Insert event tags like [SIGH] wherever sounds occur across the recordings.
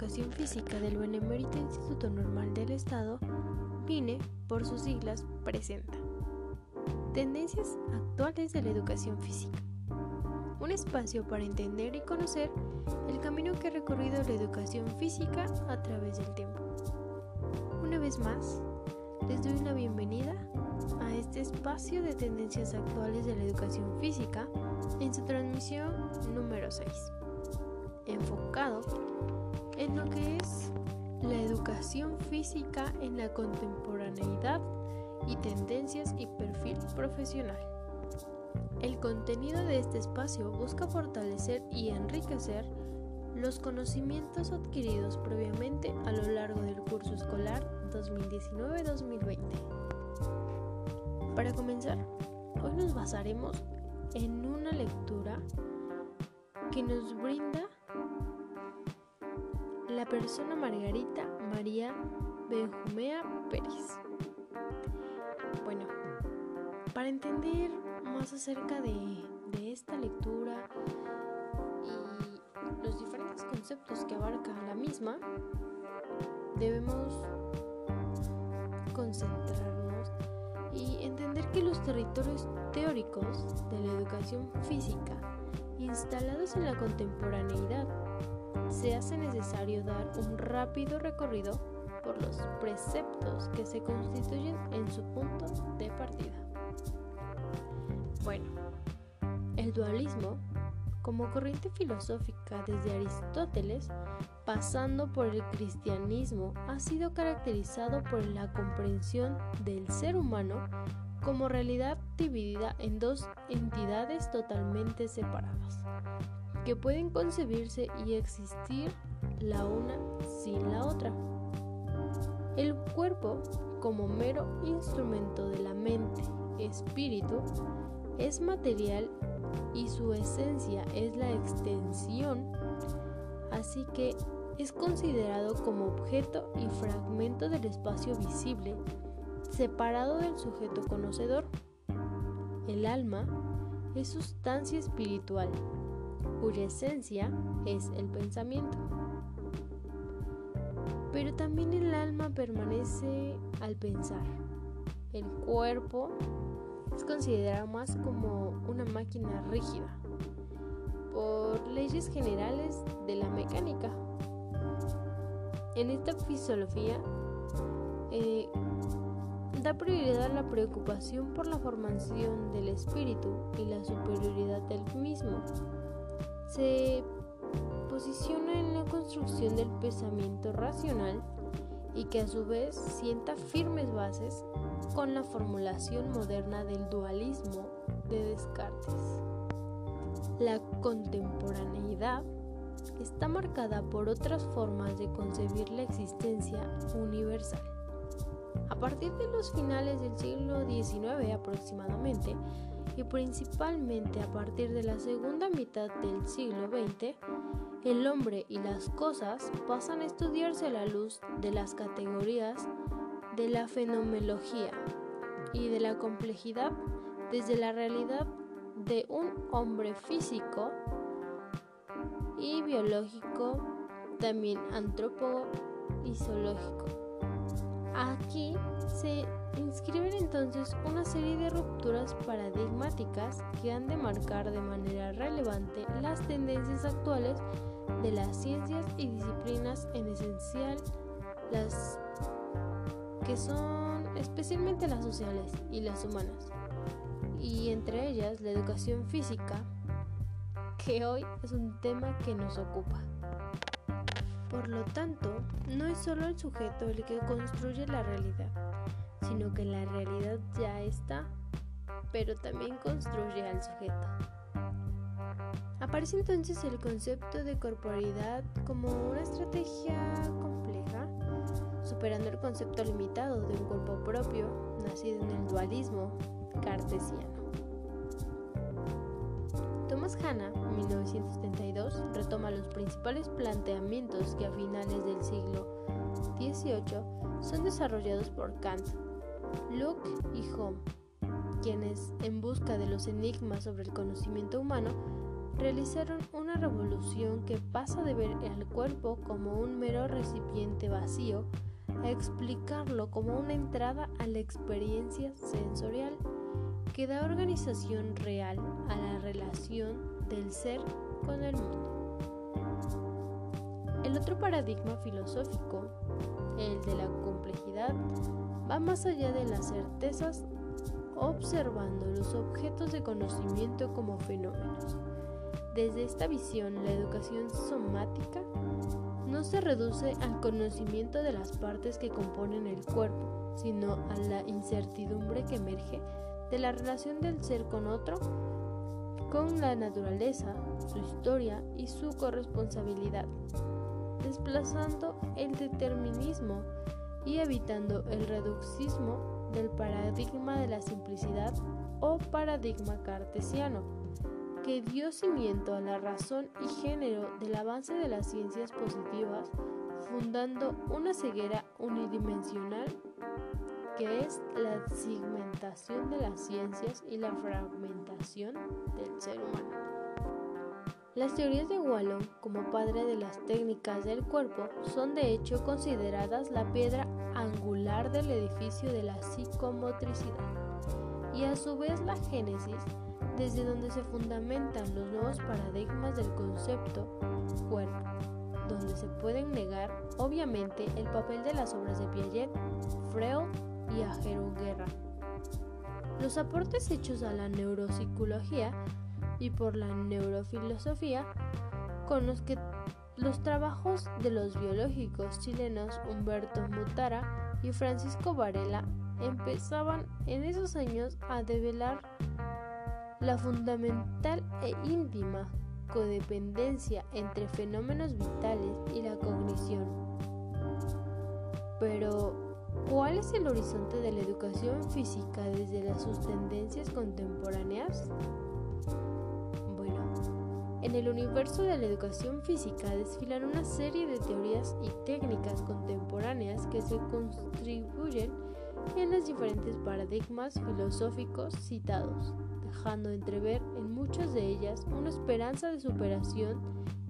Educación Física del Benemérito Instituto Normal del Estado, BINE, por sus siglas, presenta Tendencias actuales de la educación física. Un espacio para entender y conocer el camino que ha recorrido la educación física a través del tiempo. Una vez más, les doy una bienvenida a este espacio de tendencias actuales de la educación física en su transmisión número 6, enfocado en lo que es la educación física en la contemporaneidad y tendencias y perfil profesional. El contenido de este espacio busca fortalecer y enriquecer los conocimientos adquiridos previamente a lo largo del curso escolar 2019-2020. Para comenzar, hoy nos basaremos en una lectura que nos brinda persona Margarita María Benjumea Pérez. Bueno, para entender más acerca de, esta lectura y los diferentes conceptos que abarca la misma, debemos concentrarnos y entender que los territorios teóricos de la educación física instalados en la contemporaneidad se hace necesario dar un rápido recorrido por los preceptos que se constituyen en su punto de partida. Bueno, el dualismo, como corriente filosófica desde Aristóteles, pasando por el cristianismo, ha sido caracterizado por la comprensión del ser humano como realidad dividida en dos entidades totalmente separadas, que pueden concebirse y existir la una sin la otra. El cuerpo, como mero instrumento de la mente, espíritu, es material y su esencia es la extensión, así que es considerado como objeto y fragmento del espacio visible, separado del sujeto conocedor. El alma es sustancia espiritual, cuya esencia es el pensamiento. Pero también el alma permanece al pensar. El cuerpo es considerado más como una máquina rígida por leyes generales de la mecánica. En esta fisiología eh, da prioridad a la preocupación por la formación del espíritu y la superioridad del mismo. Se posiciona en la construcción del pensamiento racional y que a su vez sienta firmes bases con la formulación moderna del dualismo de Descartes. La contemporaneidad está marcada por otras formas de concebir la existencia universal. A partir de los finales del siglo XIX aproximadamente, y principalmente a partir de la segunda mitad del siglo XX, el hombre y las cosas pasan a estudiarse a la luz de las categorías de la fenomenología y de la complejidad desde la realidad de un hombre físico y biológico, también antrópogo y zoológico. Aquí se inscriben entonces una serie de rupturas paradigmáticas que han de marcar de manera relevante las tendencias actuales de las ciencias y disciplinas en esencial las que son especialmente las sociales y las humanas, y entre ellas la educación física, que hoy es un tema que nos ocupa. Por lo tanto, no es solo el sujeto el que construye la realidad, sino que la realidad ya está, pero también construye al sujeto. Aparece entonces el concepto de corporalidad como una estrategia compleja, superando el concepto limitado de un cuerpo propio, nacido en el dualismo cartesiano. Thomas Hanna, 1972, retoma los principales planteamientos que a finales del siglo XVIII son desarrollados por Kant, Locke y Hume, quienes, en busca de los enigmas sobre el conocimiento humano, realizaron una revolución que pasa de ver al cuerpo como un mero recipiente vacío a explicarlo como una entrada a la experiencia sensorial que da organización real a la relación del ser con el mundo. El otro paradigma filosófico, el de la complejidad, va más allá de las certezas observando los objetos de conocimiento como fenómenos. Desde esta visión, la educación somática no se reduce al conocimiento de las partes que componen el cuerpo, sino a la incertidumbre que emerge de la relación del ser con otro, con la naturaleza, su historia y su corresponsabilidad, desplazando el determinismo y evitando el reduxismo del paradigma de la simplicidad o paradigma cartesiano, que dio cimiento a la razón y género del avance de las ciencias positivas, fundando una ceguera unidimensional que es la segmentación de las ciencias y la fragmentación del ser humano. Las teorías de Wallon como padre de las técnicas del cuerpo son de hecho consideradas la piedra angular del edificio de la psicomotricidad y a su vez la génesis desde donde se fundamentan los nuevos paradigmas del concepto cuerpo, donde se pueden negar obviamente el papel de las obras de Piaget, Freud y Ajero Guerra. Los aportes hechos a la neuropsicología y por la neurofilosofía, con los que los trabajos de los biológicos chilenos Humberto Mutara y Francisco Varela empezaban en esos años a develar la fundamental e íntima codependencia entre fenómenos vitales y la cognición. Es el horizonte de la educación física desde sus tendencias contemporáneas? Bueno, en el universo de la educación física desfilan una serie de teorías y técnicas contemporáneas que se contribuyen en los diferentes paradigmas filosóficos citados dejando entrever en muchas de ellas una esperanza de superación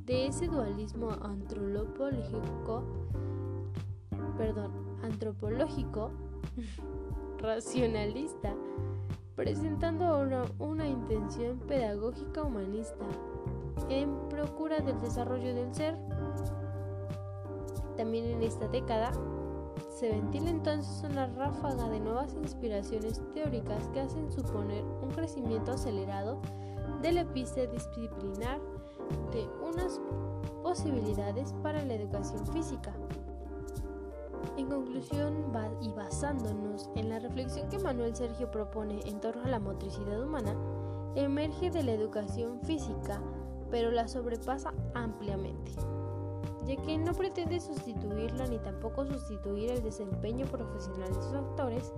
de ese dualismo antropológico, perdón, antropológico [LAUGHS] racionalista, presentando una, una intención pedagógica humanista en procura del desarrollo del ser. También en esta década se ventila entonces una ráfaga de nuevas inspiraciones teóricas que hacen suponer un crecimiento acelerado del epísteto disciplinar de unas posibilidades para la educación física. En conclusión, y basándonos en la reflexión que Manuel Sergio propone en torno a la motricidad humana, emerge de la educación física, pero la sobrepasa ampliamente ya que no pretende sustituirla ni tampoco sustituir el desempeño profesional de sus actores,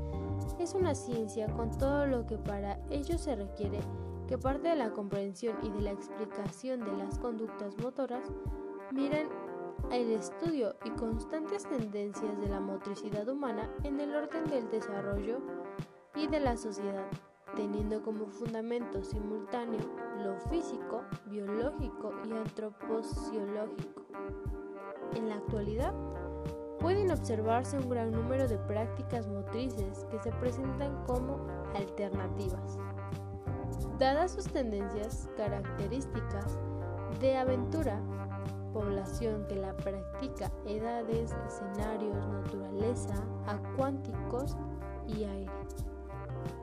es una ciencia con todo lo que para ello se requiere que parte de la comprensión y de la explicación de las conductas motoras miren el estudio y constantes tendencias de la motricidad humana en el orden del desarrollo y de la sociedad, teniendo como fundamento simultáneo lo físico, biológico y antropociológico. En la actualidad, pueden observarse un gran número de prácticas motrices que se presentan como alternativas. Dadas sus tendencias características de aventura, población que la practica, edades, escenarios, naturaleza, acuánticos y aire.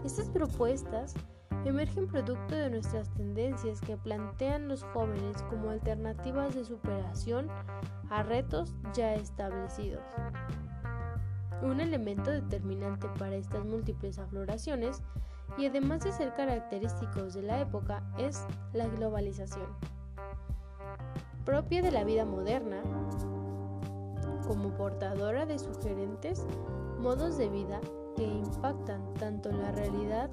Estas propuestas emergen producto de nuestras tendencias que plantean los jóvenes como alternativas de superación a retos ya establecidos. Un elemento determinante para estas múltiples afloraciones y además de ser característicos de la época es la globalización, propia de la vida moderna, como portadora de sugerentes modos de vida que impactan tanto la realidad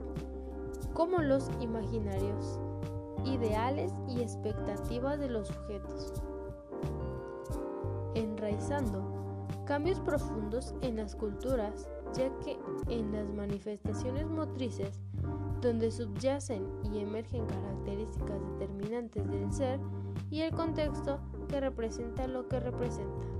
como los imaginarios, ideales y expectativas de los sujetos, enraizando cambios profundos en las culturas, ya que en las manifestaciones motrices donde subyacen y emergen características determinantes del ser y el contexto que representa lo que representa.